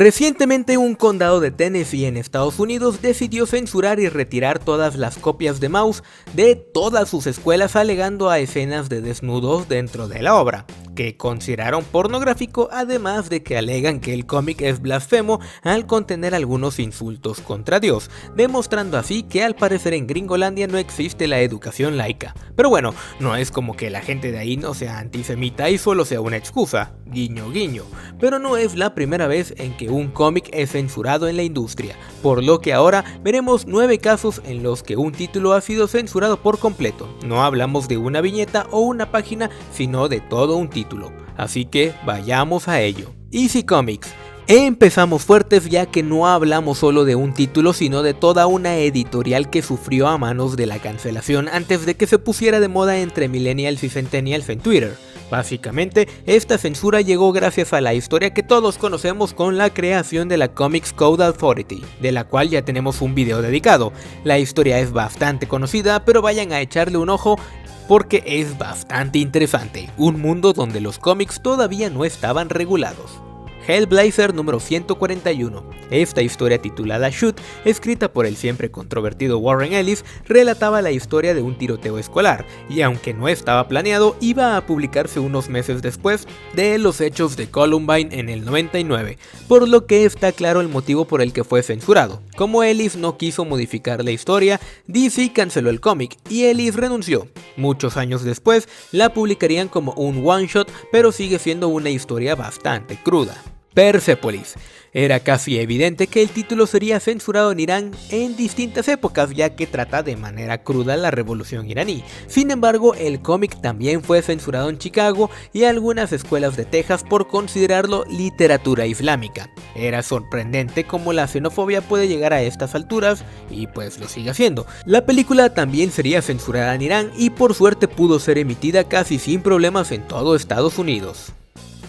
Recientemente un condado de Tennessee en Estados Unidos decidió censurar y retirar todas las copias de Mouse de todas sus escuelas alegando a escenas de desnudos dentro de la obra que consideraron pornográfico además de que alegan que el cómic es blasfemo al contener algunos insultos contra Dios, demostrando así que al parecer en Gringolandia no existe la educación laica. Pero bueno, no es como que la gente de ahí no sea antisemita y solo sea una excusa, guiño guiño, pero no es la primera vez en que un cómic es censurado en la industria, por lo que ahora veremos nueve casos en los que un título ha sido censurado por completo. No hablamos de una viñeta o una página, sino de todo un título. Así que vayamos a ello. Easy Comics. Empezamos fuertes ya que no hablamos solo de un título sino de toda una editorial que sufrió a manos de la cancelación antes de que se pusiera de moda entre millennials y centennials en Twitter. Básicamente, esta censura llegó gracias a la historia que todos conocemos con la creación de la Comics Code Authority, de la cual ya tenemos un video dedicado. La historia es bastante conocida, pero vayan a echarle un ojo porque es bastante interesante, un mundo donde los cómics todavía no estaban regulados. Hellblazer número 141. Esta historia titulada Shoot, escrita por el siempre controvertido Warren Ellis, relataba la historia de un tiroteo escolar, y aunque no estaba planeado, iba a publicarse unos meses después de los hechos de Columbine en el 99, por lo que está claro el motivo por el que fue censurado. Como Ellis no quiso modificar la historia, DC canceló el cómic y Ellis renunció. Muchos años después la publicarían como un one shot, pero sigue siendo una historia bastante cruda. Persepolis. Era casi evidente que el título sería censurado en Irán en distintas épocas ya que trata de manera cruda la revolución iraní. Sin embargo, el cómic también fue censurado en Chicago y algunas escuelas de Texas por considerarlo literatura islámica. Era sorprendente cómo la xenofobia puede llegar a estas alturas y pues lo sigue haciendo. La película también sería censurada en Irán y por suerte pudo ser emitida casi sin problemas en todo Estados Unidos.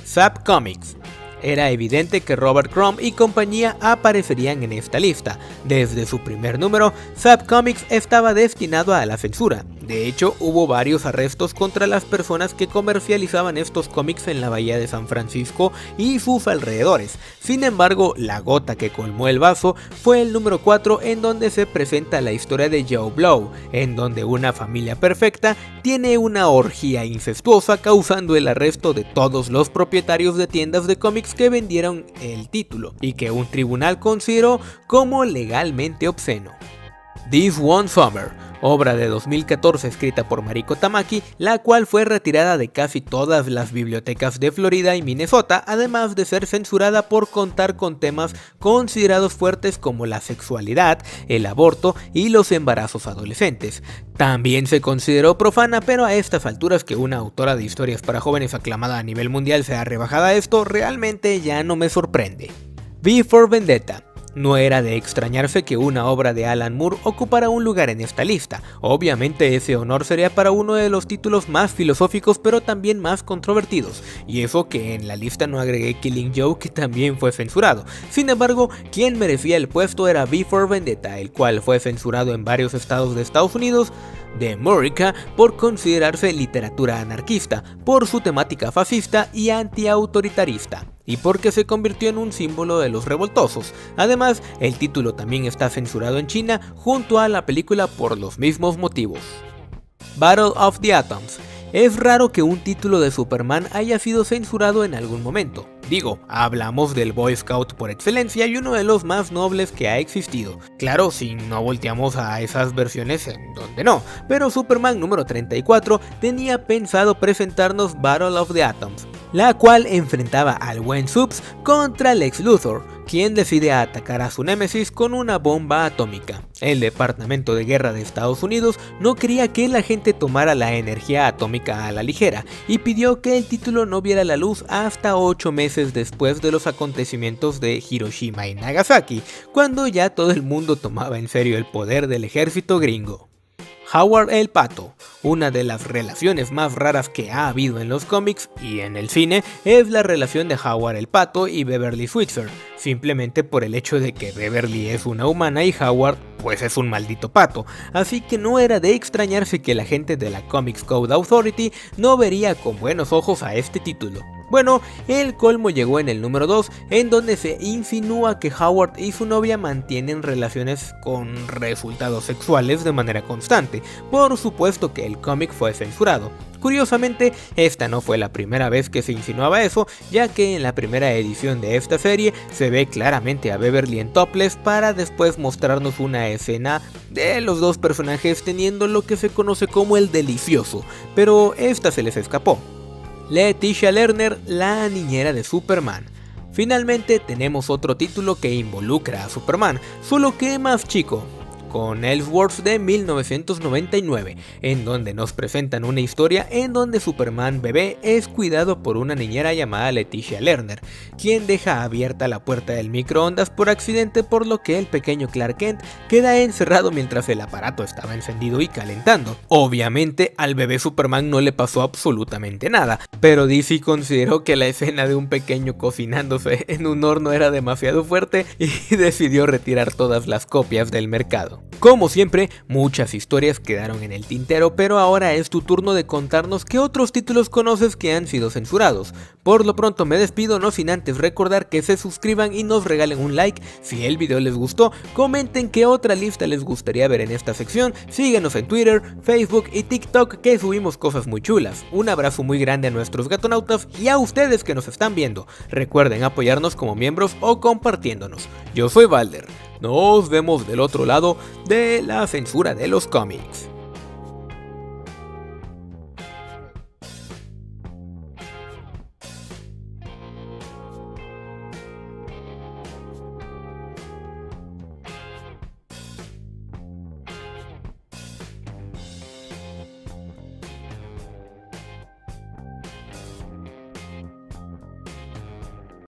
Zap Comics era evidente que Robert Crumb y compañía aparecerían en esta lista. Desde su primer número, Zap Comics estaba destinado a la censura. De hecho, hubo varios arrestos contra las personas que comercializaban estos cómics en la bahía de San Francisco y sus alrededores. Sin embargo, la gota que colmó el vaso fue el número 4 en donde se presenta la historia de Joe Blow, en donde una familia perfecta tiene una orgía incestuosa causando el arresto de todos los propietarios de tiendas de cómics que vendieron el título y que un tribunal consideró como legalmente obsceno. This One Summer obra de 2014 escrita por Mariko Tamaki, la cual fue retirada de casi todas las bibliotecas de Florida y Minnesota, además de ser censurada por contar con temas considerados fuertes como la sexualidad, el aborto y los embarazos adolescentes. También se consideró profana, pero a estas alturas que una autora de historias para jóvenes aclamada a nivel mundial sea rebajada a esto, realmente ya no me sorprende. V for Vendetta no era de extrañarse que una obra de Alan Moore ocupara un lugar en esta lista. Obviamente ese honor sería para uno de los títulos más filosóficos pero también más controvertidos. Y eso que en la lista no agregué Killing Joe que también fue censurado. Sin embargo, quien merecía el puesto era Before Vendetta, el cual fue censurado en varios estados de Estados Unidos de Murica por considerarse literatura anarquista, por su temática fascista y antiautoritarista y porque se convirtió en un símbolo de los revoltosos. Además, el título también está censurado en China junto a la película por los mismos motivos. Battle of the Atoms. Es raro que un título de Superman haya sido censurado en algún momento. Digo, hablamos del Boy Scout por excelencia y uno de los más nobles que ha existido. Claro, si no volteamos a esas versiones en donde no, pero Superman número 34 tenía pensado presentarnos Battle of the Atoms, la cual enfrentaba al buen Subs contra Lex Luthor, quien decide atacar a su némesis con una bomba atómica. El Departamento de Guerra de Estados Unidos no quería que la gente tomara la energía atómica a la ligera y pidió que el título no viera la luz hasta 8 meses después de los acontecimientos de Hiroshima y Nagasaki, cuando ya todo el mundo tomaba en serio el poder del ejército gringo. Howard el Pato. Una de las relaciones más raras que ha habido en los cómics y en el cine es la relación de Howard el Pato y Beverly Switzer, simplemente por el hecho de que Beverly es una humana y Howard pues es un maldito pato, así que no era de extrañarse que la gente de la Comics Code Authority no vería con buenos ojos a este título. Bueno, el colmo llegó en el número 2, en donde se insinúa que Howard y su novia mantienen relaciones con resultados sexuales de manera constante, por supuesto que el cómic fue censurado. Curiosamente, esta no fue la primera vez que se insinuaba eso, ya que en la primera edición de esta serie se ve claramente a Beverly en topless para después mostrarnos una escena de los dos personajes teniendo lo que se conoce como el delicioso, pero esta se les escapó. Leticia Lerner, la niñera de Superman. Finalmente tenemos otro título que involucra a Superman, solo que más chico, con Ellsworth de 1999, en donde nos presentan una historia en donde Superman bebé es cuidado por una niñera llamada Leticia Lerner, quien deja abierta la puerta del microondas por accidente por lo que el pequeño Clark Kent queda encerrado mientras el aparato estaba encendido y calentando. Obviamente al bebé Superman no le pasó absolutamente nada, pero DC consideró que la escena de un pequeño cocinándose en un horno era demasiado fuerte y decidió retirar todas las copias del mercado. Como siempre, muchas historias quedaron en el tintero, pero ahora es tu turno de contarnos qué otros títulos conoces que han sido censurados. Por lo pronto me despido, no sin antes recordar que se suscriban y nos regalen un like. Si el video les gustó, comenten qué otra lista les gustaría ver en esta sección. Síguenos en Twitter, Facebook y TikTok que subimos cosas muy chulas. Un abrazo muy grande a nuestros gatonautas y a ustedes que nos están viendo. Recuerden apoyarnos como miembros o compartiéndonos. Yo soy Valder. Nos vemos del otro lado de la censura de los cómics.